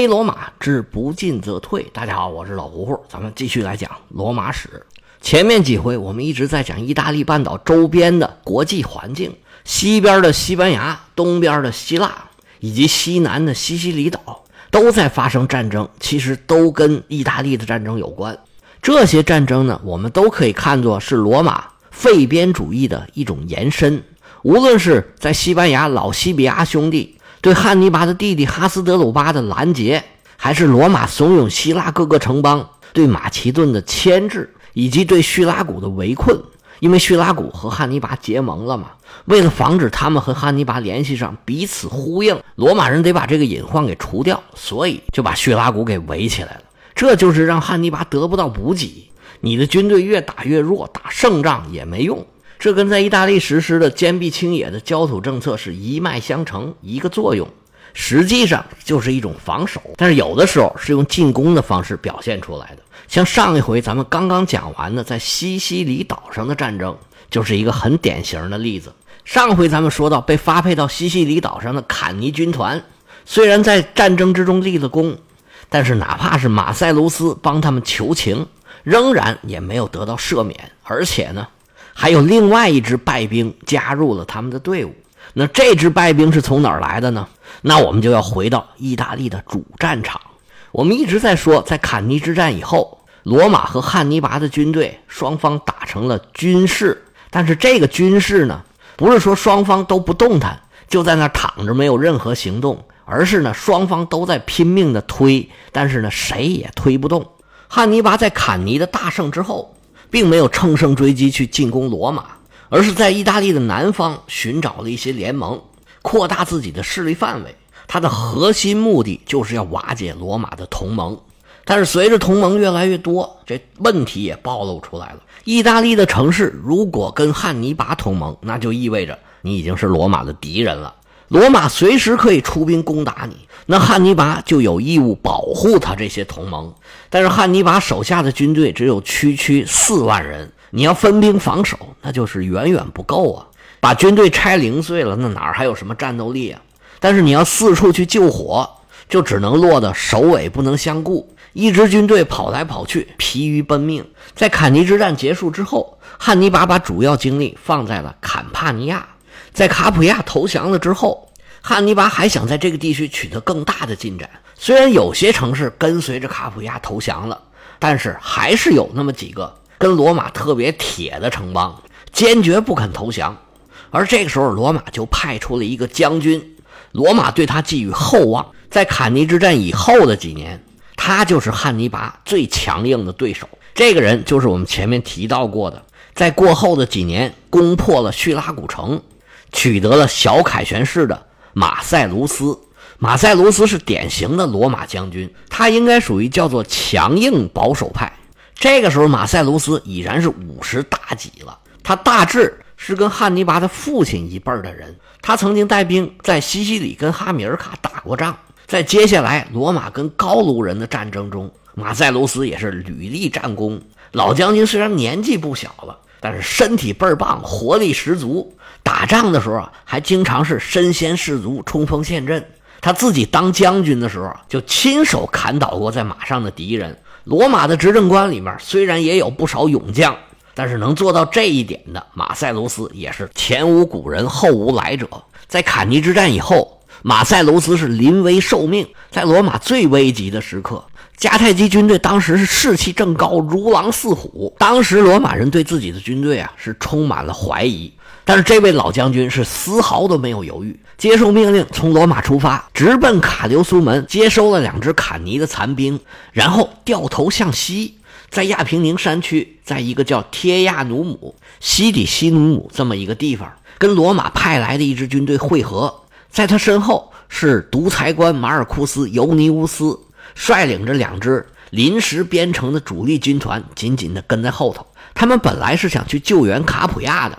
非罗马之不进则退。大家好，我是老胡胡，咱们继续来讲罗马史。前面几回我们一直在讲意大利半岛周边的国际环境，西边的西班牙，东边的希腊，以及西南的西西里岛都在发生战争，其实都跟意大利的战争有关。这些战争呢，我们都可以看作是罗马废边主义的一种延伸。无论是在西班牙老西比亚兄弟对汉尼拔的弟弟哈斯德鲁巴的拦截，还是罗马怂恿希腊各个城邦对马其顿的牵制，以及对叙拉古的围困，因为叙拉古和汉尼拔结盟了嘛，为了防止他们和汉尼拔联系上，彼此呼应，罗马人得把这个隐患给除掉，所以就把叙拉古给围起来了。这就是让汉尼拔得不到补给，你的军队越打越弱，打胜仗也没用。这跟在意大利实施的坚壁清野的焦土政策是一脉相承，一个作用，实际上就是一种防守，但是有的时候是用进攻的方式表现出来的。像上一回咱们刚刚讲完的在西西里岛上的战争，就是一个很典型的例子。上回咱们说到被发配到西西里岛上的坎尼军团，虽然在战争之中立了功，但是哪怕是马塞卢斯帮他们求情，仍然也没有得到赦免，而且呢。还有另外一支败兵加入了他们的队伍，那这支败兵是从哪儿来的呢？那我们就要回到意大利的主战场。我们一直在说，在坎尼之战以后，罗马和汉尼拔的军队双方打成了军事，但是这个军事呢，不是说双方都不动弹，就在那躺着没有任何行动，而是呢双方都在拼命的推，但是呢谁也推不动。汉尼拔在坎尼的大胜之后。并没有乘胜追击去进攻罗马，而是在意大利的南方寻找了一些联盟，扩大自己的势力范围。他的核心目的就是要瓦解罗马的同盟。但是随着同盟越来越多，这问题也暴露出来了。意大利的城市如果跟汉尼拔同盟，那就意味着你已经是罗马的敌人了。罗马随时可以出兵攻打你，那汉尼拔就有义务保护他这些同盟。但是汉尼拔手下的军队只有区区四万人，你要分兵防守，那就是远远不够啊！把军队拆零碎了，那哪儿还有什么战斗力啊？但是你要四处去救火，就只能落得首尾不能相顾，一支军队跑来跑去，疲于奔命。在坎尼之战结束之后，汉尼拔把主要精力放在了坎帕尼亚。在卡普亚投降了之后，汉尼拔还想在这个地区取得更大的进展。虽然有些城市跟随着卡普亚投降了，但是还是有那么几个跟罗马特别铁的城邦坚决不肯投降。而这个时候，罗马就派出了一个将军，罗马对他寄予厚望。在坎尼之战以后的几年，他就是汉尼拔最强硬的对手。这个人就是我们前面提到过的，在过后的几年攻破了叙拉古城。取得了小凯旋式的马塞卢斯，马塞卢斯是典型的罗马将军，他应该属于叫做强硬保守派。这个时候，马塞卢斯已然是五十大几了，他大致是跟汉尼拔的父亲一辈的人。他曾经带兵在西西里跟哈米尔卡打过仗，在接下来罗马跟高卢人的战争中，马塞卢斯也是屡立战功。老将军虽然年纪不小了，但是身体倍儿棒，活力十足。打仗的时候啊，还经常是身先士卒、冲锋陷阵。他自己当将军的时候，就亲手砍倒过在马上的敌人。罗马的执政官里面虽然也有不少勇将，但是能做到这一点的马塞卢斯也是前无古人后无来者。在坎尼之战以后，马塞卢斯是临危受命，在罗马最危急的时刻，迦太基军队当时是士气正高，如狼似虎。当时罗马人对自己的军队啊是充满了怀疑。但是这位老将军是丝毫都没有犹豫，接受命令从罗马出发，直奔卡留苏门，接收了两支坎尼的残兵，然后掉头向西，在亚平宁山区，在一个叫贴亚努姆西底西努姆这么一个地方，跟罗马派来的一支军队会合。在他身后是独裁官马尔库斯·尤尼乌斯，率领着两支临时编成的主力军团，紧紧地跟在后头。他们本来是想去救援卡普亚的。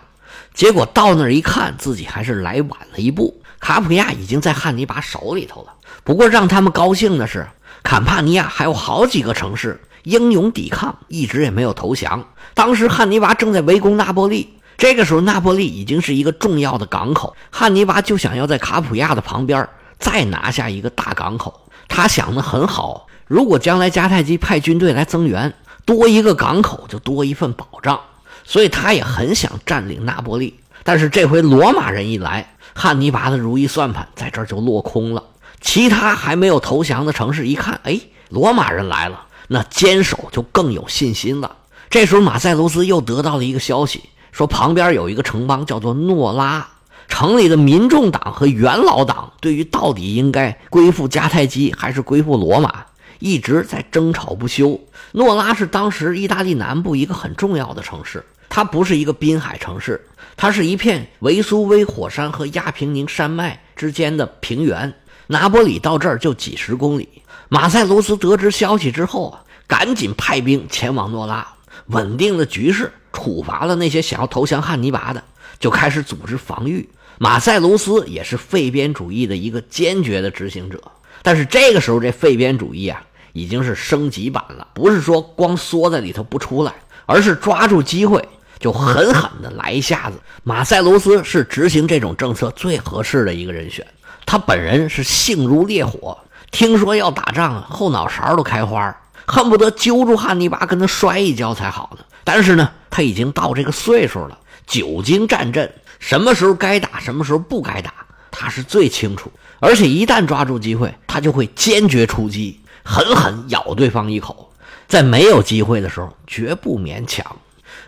结果到那儿一看，自己还是来晚了一步。卡普亚已经在汉尼拔手里头了。不过让他们高兴的是，坎帕尼亚还有好几个城市英勇抵抗，一直也没有投降。当时汉尼拔正在围攻那波利，这个时候那波利已经是一个重要的港口，汉尼拔就想要在卡普亚的旁边再拿下一个大港口。他想的很好，如果将来迦太基派军队来增援，多一个港口就多一份保障，所以他也很想占领那波利。但是这回罗马人一来，汉尼拔的如意算盘在这儿就落空了。其他还没有投降的城市一看，哎，罗马人来了，那坚守就更有信心了。这时候马塞卢斯又得到了一个消息，说旁边有一个城邦叫做诺拉，城里的民众党和元老党对于到底应该归附迦太基还是归附罗马，一直在争吵不休。诺拉是当时意大利南部一个很重要的城市，它不是一个滨海城市，它是一片维苏威火山和亚平宁山脉之间的平原。拿波里到这儿就几十公里。马塞卢斯得知消息之后啊，赶紧派兵前往诺拉，稳定了局势，处罚了那些想要投降汉尼拔的，就开始组织防御。马塞卢斯也是废边主义的一个坚决的执行者，但是这个时候这废边主义啊，已经是升级版了，不是说光缩在里头不出来，而是抓住机会就狠狠的来一下子。马塞卢斯是执行这种政策最合适的一个人选。他本人是性如烈火，听说要打仗，后脑勺都开花，恨不得揪住汉尼拔跟他摔一跤才好呢。但是呢，他已经到这个岁数了，久经战阵，什么时候该打，什么时候不该打，他是最清楚。而且一旦抓住机会，他就会坚决出击，狠狠咬对方一口。在没有机会的时候，绝不勉强。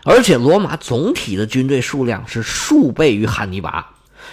而且罗马总体的军队数量是数倍于汉尼拔。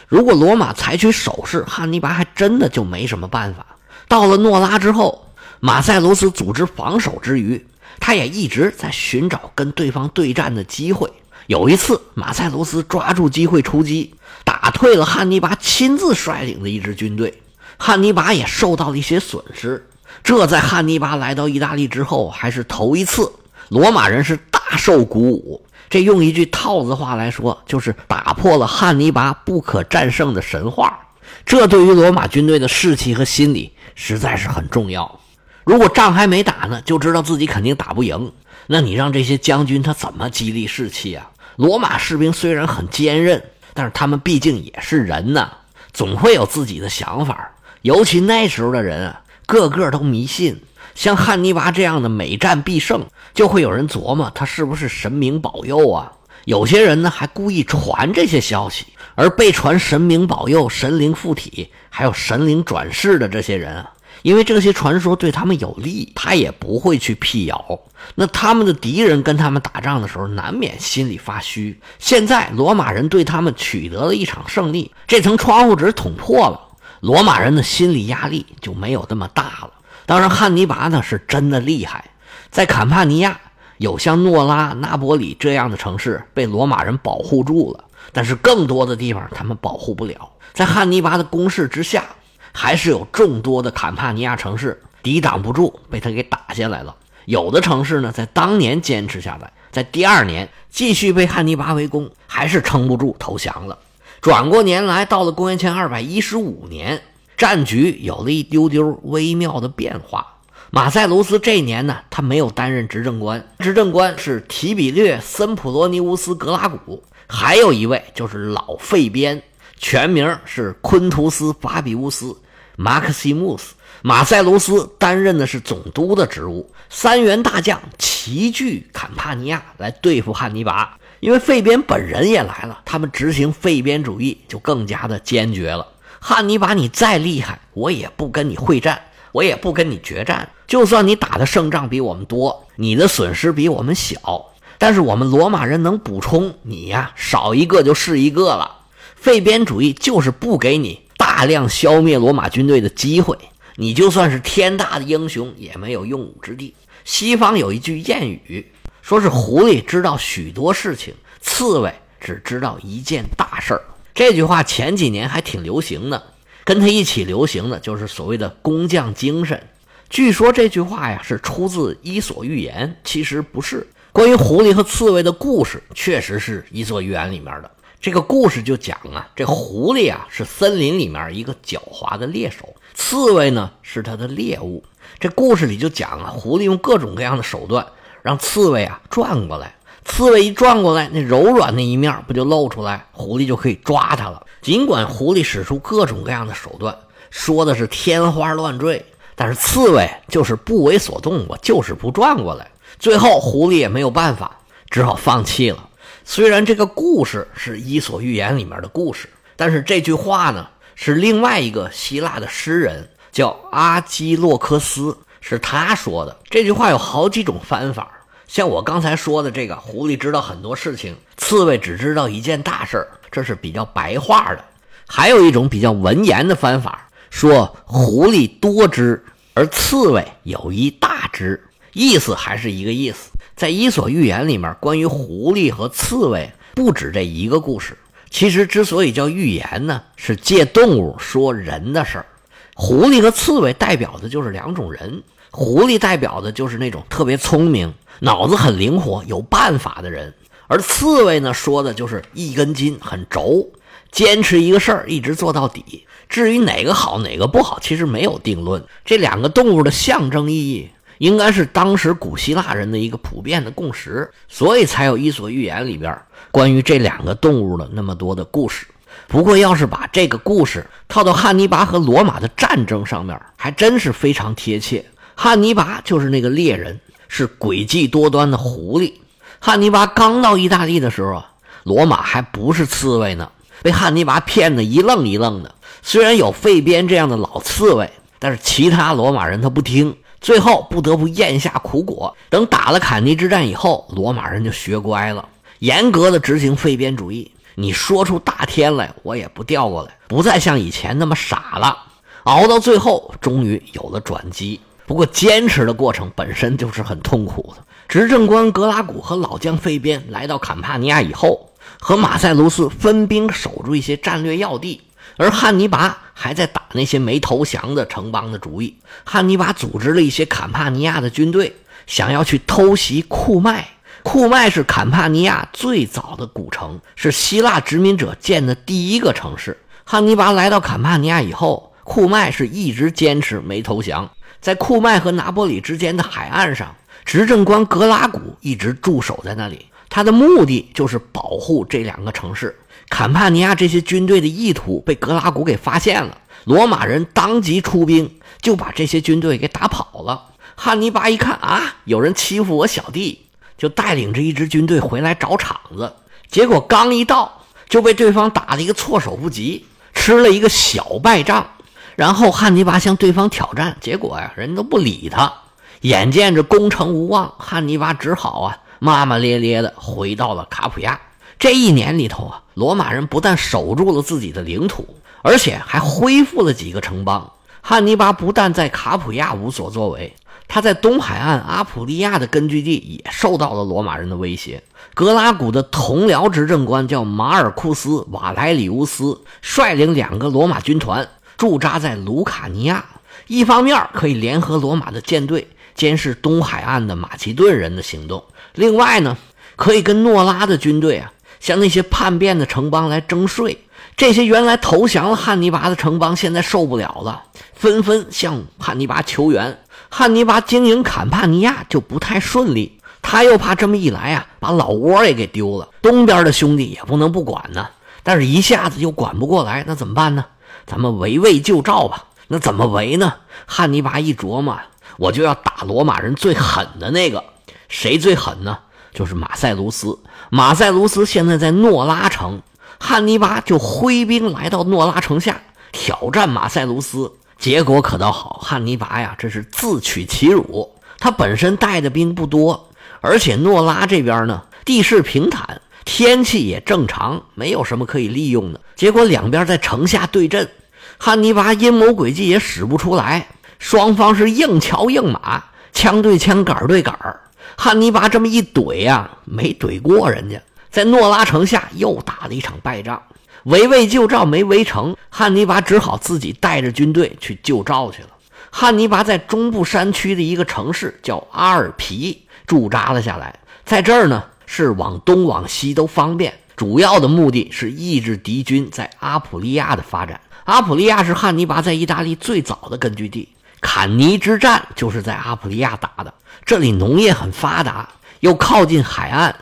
如果罗马采取守势，汉尼拔还真的就没什么办法。到了诺拉之后，马塞卢斯组织防守之余，他也一直在寻找跟对方对战的机会。有一次，马塞卢斯抓住机会出击，打退了汉尼拔亲自率领的一支军队，汉尼拔也受到了一些损失。这在汉尼拔来到意大利之后还是头一次，罗马人是大受鼓舞。这用一句套子话来说，就是打破了汉尼拔不可战胜的神话。这对于罗马军队的士气和心理实在是很重要。如果仗还没打呢，就知道自己肯定打不赢，那你让这些将军他怎么激励士气啊？罗马士兵虽然很坚韧，但是他们毕竟也是人呐，总会有自己的想法。尤其那时候的人啊，个个都迷信。像汉尼拔这样的每战必胜，就会有人琢磨他是不是神明保佑啊？有些人呢还故意传这些消息，而被传神明保佑、神灵附体，还有神灵转世的这些人啊，因为这些传说对他们有利，他也不会去辟谣。那他们的敌人跟他们打仗的时候，难免心里发虚。现在罗马人对他们取得了一场胜利，这层窗户纸捅破了，罗马人的心理压力就没有那么大了。当然，汉尼拔呢是真的厉害，在坎帕尼亚有像诺拉、那波里这样的城市被罗马人保护住了，但是更多的地方他们保护不了。在汉尼拔的攻势之下，还是有众多的坎帕尼亚城市抵挡不住，被他给打下来了。有的城市呢，在当年坚持下来，在第二年继续被汉尼拔围攻，还是撑不住投降了。转过年来，到了公元前二百一十五年。战局有了一丢丢微妙的变化。马塞卢斯这年呢，他没有担任执政官，执政官是提比略森普罗尼乌斯格拉古，还有一位就是老费边，全名是昆图斯法比乌斯马克西穆斯。马塞卢斯担任的是总督的职务，三员大将齐聚坎帕尼亚来对付汉尼拔。因为费边本人也来了，他们执行费边主义就更加的坚决了。汉尼拔，你再厉害，我也不跟你会战，我也不跟你决战。就算你打的胜仗比我们多，你的损失比我们小，但是我们罗马人能补充，你呀少一个就是一个了。废边主义就是不给你大量消灭罗马军队的机会，你就算是天大的英雄也没有用武之地。西方有一句谚语，说是狐狸知道许多事情，刺猬只知道一件大事儿。这句话前几年还挺流行的，跟他一起流行的就是所谓的工匠精神。据说这句话呀是出自《伊索寓言》，其实不是。关于狐狸和刺猬的故事，确实是《伊索寓言》里面的。这个故事就讲啊，这狐狸啊是森林里面一个狡猾的猎手，刺猬呢是它的猎物。这故事里就讲啊，狐狸用各种各样的手段让刺猬啊转过来。刺猬一转过来，那柔软的一面不就露出来，狐狸就可以抓它了。尽管狐狸使出各种各样的手段，说的是天花乱坠，但是刺猬就是不为所动，我就是不转过来。最后狐狸也没有办法，只好放弃了。虽然这个故事是《伊索寓言》里面的故事，但是这句话呢，是另外一个希腊的诗人叫阿基洛克斯，是他说的。这句话有好几种翻法，像我刚才说的这个，狐狸知道很多事情，刺猬只知道一件大事这是比较白话的。还有一种比较文言的翻法，说狐狸多知，而刺猬有一大知，意思还是一个意思。在《伊索寓言》里面，关于狐狸和刺猬不止这一个故事。其实之所以叫寓言呢，是借动物说人的事儿。狐狸和刺猬代表的就是两种人，狐狸代表的就是那种特别聪明、脑子很灵活、有办法的人，而刺猬呢，说的就是一根筋、很轴。坚持一个事儿一直做到底，至于哪个好哪个不好，其实没有定论。这两个动物的象征意义，应该是当时古希腊人的一个普遍的共识，所以才有《伊索寓言》里边关于这两个动物的那么多的故事。不过，要是把这个故事套到汉尼拔和罗马的战争上面，还真是非常贴切。汉尼拔就是那个猎人，是诡计多端的狐狸。汉尼拔刚到意大利的时候啊，罗马还不是刺猬呢。被汉尼拔骗得一愣一愣的，虽然有费边这样的老刺猬，但是其他罗马人他不听，最后不得不咽下苦果。等打了坎尼之战以后，罗马人就学乖了，严格的执行费边主义。你说出大天来，我也不调过来，不再像以前那么傻了。熬到最后，终于有了转机。不过坚持的过程本身就是很痛苦的。执政官格拉古和老将费边来到坎帕尼亚以后。和马塞卢斯分兵守住一些战略要地，而汉尼拔还在打那些没投降的城邦的主意。汉尼拔组织了一些坎帕尼亚的军队，想要去偷袭库麦。库麦是坎帕尼亚最早的古城，是希腊殖民者建的第一个城市。汉尼拔来到坎帕尼亚以后，库麦是一直坚持没投降。在库麦和拿波里之间的海岸上，执政官格拉古一直驻守在那里。他的目的就是保护这两个城市。坎帕尼亚这些军队的意图被格拉古给发现了，罗马人当即出兵，就把这些军队给打跑了。汉尼拔一看啊，有人欺负我小弟，就带领着一支军队回来找场子。结果刚一到，就被对方打了一个措手不及，吃了一个小败仗。然后汉尼拔向对方挑战，结果呀，人都不理他。眼见着攻城无望，汉尼拔只好啊。骂骂咧咧的回到了卡普亚。这一年里头啊，罗马人不但守住了自己的领土，而且还恢复了几个城邦。汉尼拔不但在卡普亚无所作为，他在东海岸阿普利亚的根据地也受到了罗马人的威胁。格拉古的同僚执政官叫马尔库斯·瓦莱里乌斯，率领两个罗马军团驻扎在卢卡尼亚，一方面可以联合罗马的舰队监视东海岸的马其顿人的行动。另外呢，可以跟诺拉的军队啊，向那些叛变的城邦来征税。这些原来投降了汉尼拔的城邦，现在受不了了，纷纷向汉尼拔求援。汉尼拔经营坎帕尼亚就不太顺利，他又怕这么一来啊，把老窝也给丢了。东边的兄弟也不能不管呢，但是一下子又管不过来，那怎么办呢？咱们围魏救赵吧。那怎么围呢？汉尼拔一琢磨，我就要打罗马人最狠的那个。谁最狠呢？就是马塞卢斯。马塞卢斯现在在诺拉城，汉尼拔就挥兵来到诺拉城下挑战马塞卢斯。结果可倒好，汉尼拔呀，这是自取其辱。他本身带的兵不多，而且诺拉这边呢，地势平坦，天气也正常，没有什么可以利用的。结果两边在城下对阵，汉尼拔阴谋诡计也使不出来，双方是硬桥硬马，枪对枪，杆对杆。汉尼拔这么一怼呀，没怼过人家，在诺拉城下又打了一场败仗，围魏救赵没围成，汉尼拔只好自己带着军队去救赵去了。汉尼拔在中部山区的一个城市叫阿尔皮驻扎了下来，在这儿呢是往东往西都方便，主要的目的是抑制敌军在阿普利亚的发展。阿普利亚是汉尼拔在意大利最早的根据地，坎尼之战就是在阿普利亚打的。这里农业很发达，又靠近海岸，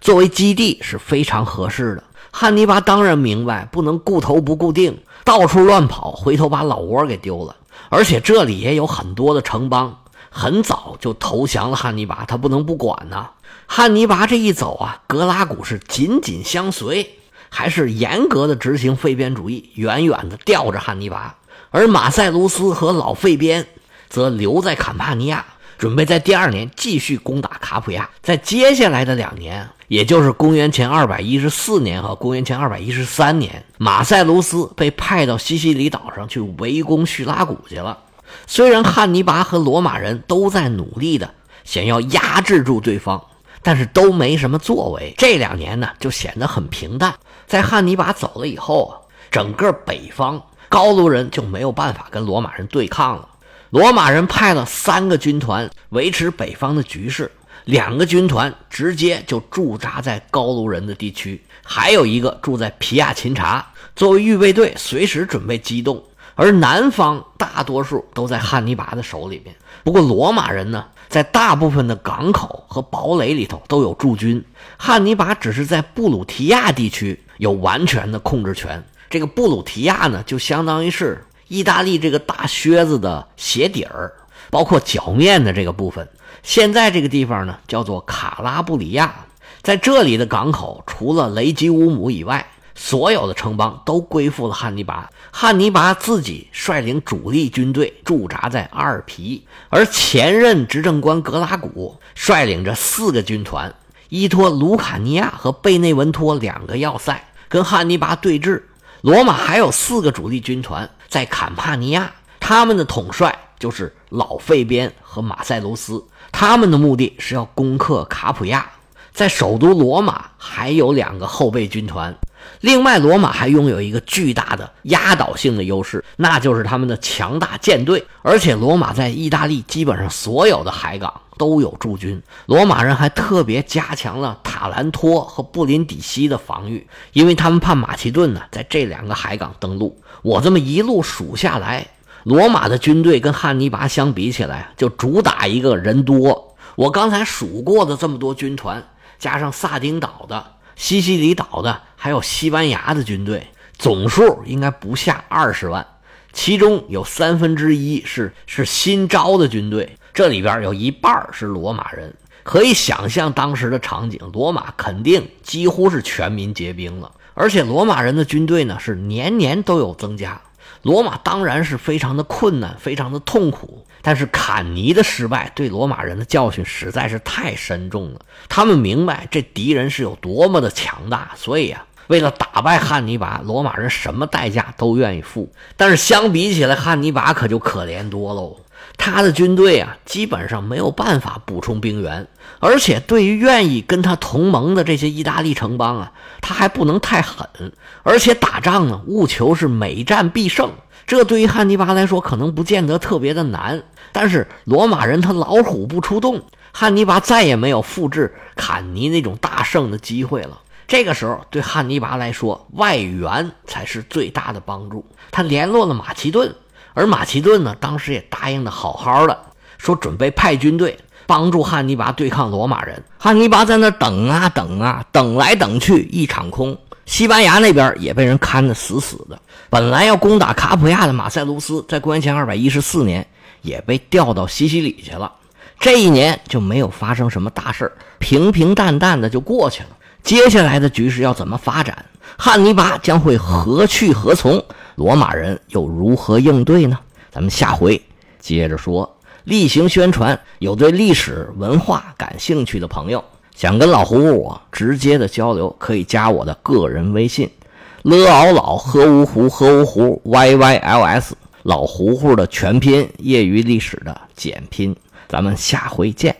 作为基地是非常合适的。汉尼拔当然明白，不能顾头不顾腚，到处乱跑，回头把老窝给丢了。而且这里也有很多的城邦很早就投降了汉尼拔，他不能不管呐。汉尼拔这一走啊，格拉古是紧紧相随，还是严格的执行废边主义，远远的吊着汉尼拔。而马塞卢斯和老费边则留在坎帕尼亚，准备在第二年继续攻打卡普亚。在接下来的两年，也就是公元前二百一十四年和公元前二百一十三年，马塞卢斯被派到西西里岛上去围攻叙拉古去了。虽然汉尼拔和罗马人都在努力的想要压制住对方。但是都没什么作为，这两年呢就显得很平淡。在汉尼拔走了以后啊，整个北方高卢人就没有办法跟罗马人对抗了。罗马人派了三个军团维持北方的局势，两个军团直接就驻扎在高卢人的地区，还有一个住在皮亚琴察，作为预备队，随时准备机动。而南方大多数都在汉尼拔的手里面。不过罗马人呢？在大部分的港口和堡垒里头都有驻军，汉尼拔只是在布鲁提亚地区有完全的控制权。这个布鲁提亚呢，就相当于是意大利这个大靴子的鞋底儿，包括脚面的这个部分。现在这个地方呢，叫做卡拉布里亚，在这里的港口，除了雷吉乌姆以外。所有的城邦都归附了汉尼拔，汉尼拔自己率领主力军队驻扎在阿尔皮，而前任执政官格拉古率领着四个军团，依托卢卡尼亚和贝内文托两个要塞，跟汉尼拔对峙。罗马还有四个主力军团在坎帕尼亚，他们的统帅就是老费边和马塞卢斯，他们的目的是要攻克卡普亚。在首都罗马还有两个后备军团。另外，罗马还拥有一个巨大的压倒性的优势，那就是他们的强大舰队。而且，罗马在意大利基本上所有的海港都有驻军。罗马人还特别加强了塔兰托和布林底西的防御，因为他们怕马其顿呢在这两个海港登陆。我这么一路数下来，罗马的军队跟汉尼拔相比起来，就主打一个人多。我刚才数过的这么多军团，加上萨丁岛的。西西里岛的，还有西班牙的军队，总数应该不下二十万，其中有三分之一是是新招的军队，这里边有一半是罗马人。可以想象当时的场景，罗马肯定几乎是全民皆兵了，而且罗马人的军队呢是年年都有增加。罗马当然是非常的困难，非常的痛苦。但是坎尼的失败对罗马人的教训实在是太深重了。他们明白这敌人是有多么的强大，所以啊，为了打败汉尼拔，罗马人什么代价都愿意付。但是相比起来，汉尼拔可就可怜多喽。他的军队啊，基本上没有办法补充兵源，而且对于愿意跟他同盟的这些意大利城邦啊，他还不能太狠。而且打仗呢，务求是每战必胜。这对于汉尼拔来说，可能不见得特别的难。但是罗马人他老虎不出洞，汉尼拔再也没有复制坎尼那种大胜的机会了。这个时候，对汉尼拔来说，外援才是最大的帮助。他联络了马其顿，而马其顿呢，当时也答应的好好的，说准备派军队帮助汉尼拔对抗罗马人。汉尼拔在那等啊等啊，等来等去一场空。西班牙那边也被人看得死死的。本来要攻打卡普亚的马塞卢斯，在公元前二百一十四年。也被调到西西里去了，这一年就没有发生什么大事平平淡淡的就过去了。接下来的局势要怎么发展？汉尼拔将会何去何从？罗马人又如何应对呢？咱们下回接着说。例行宣传：有对历史文化感兴趣的朋友，想跟老胡我直接的交流，可以加我的个人微信：l 老喝芜湖喝芜湖 yyls。老胡胡的全拼，业余历史的简拼，咱们下回见。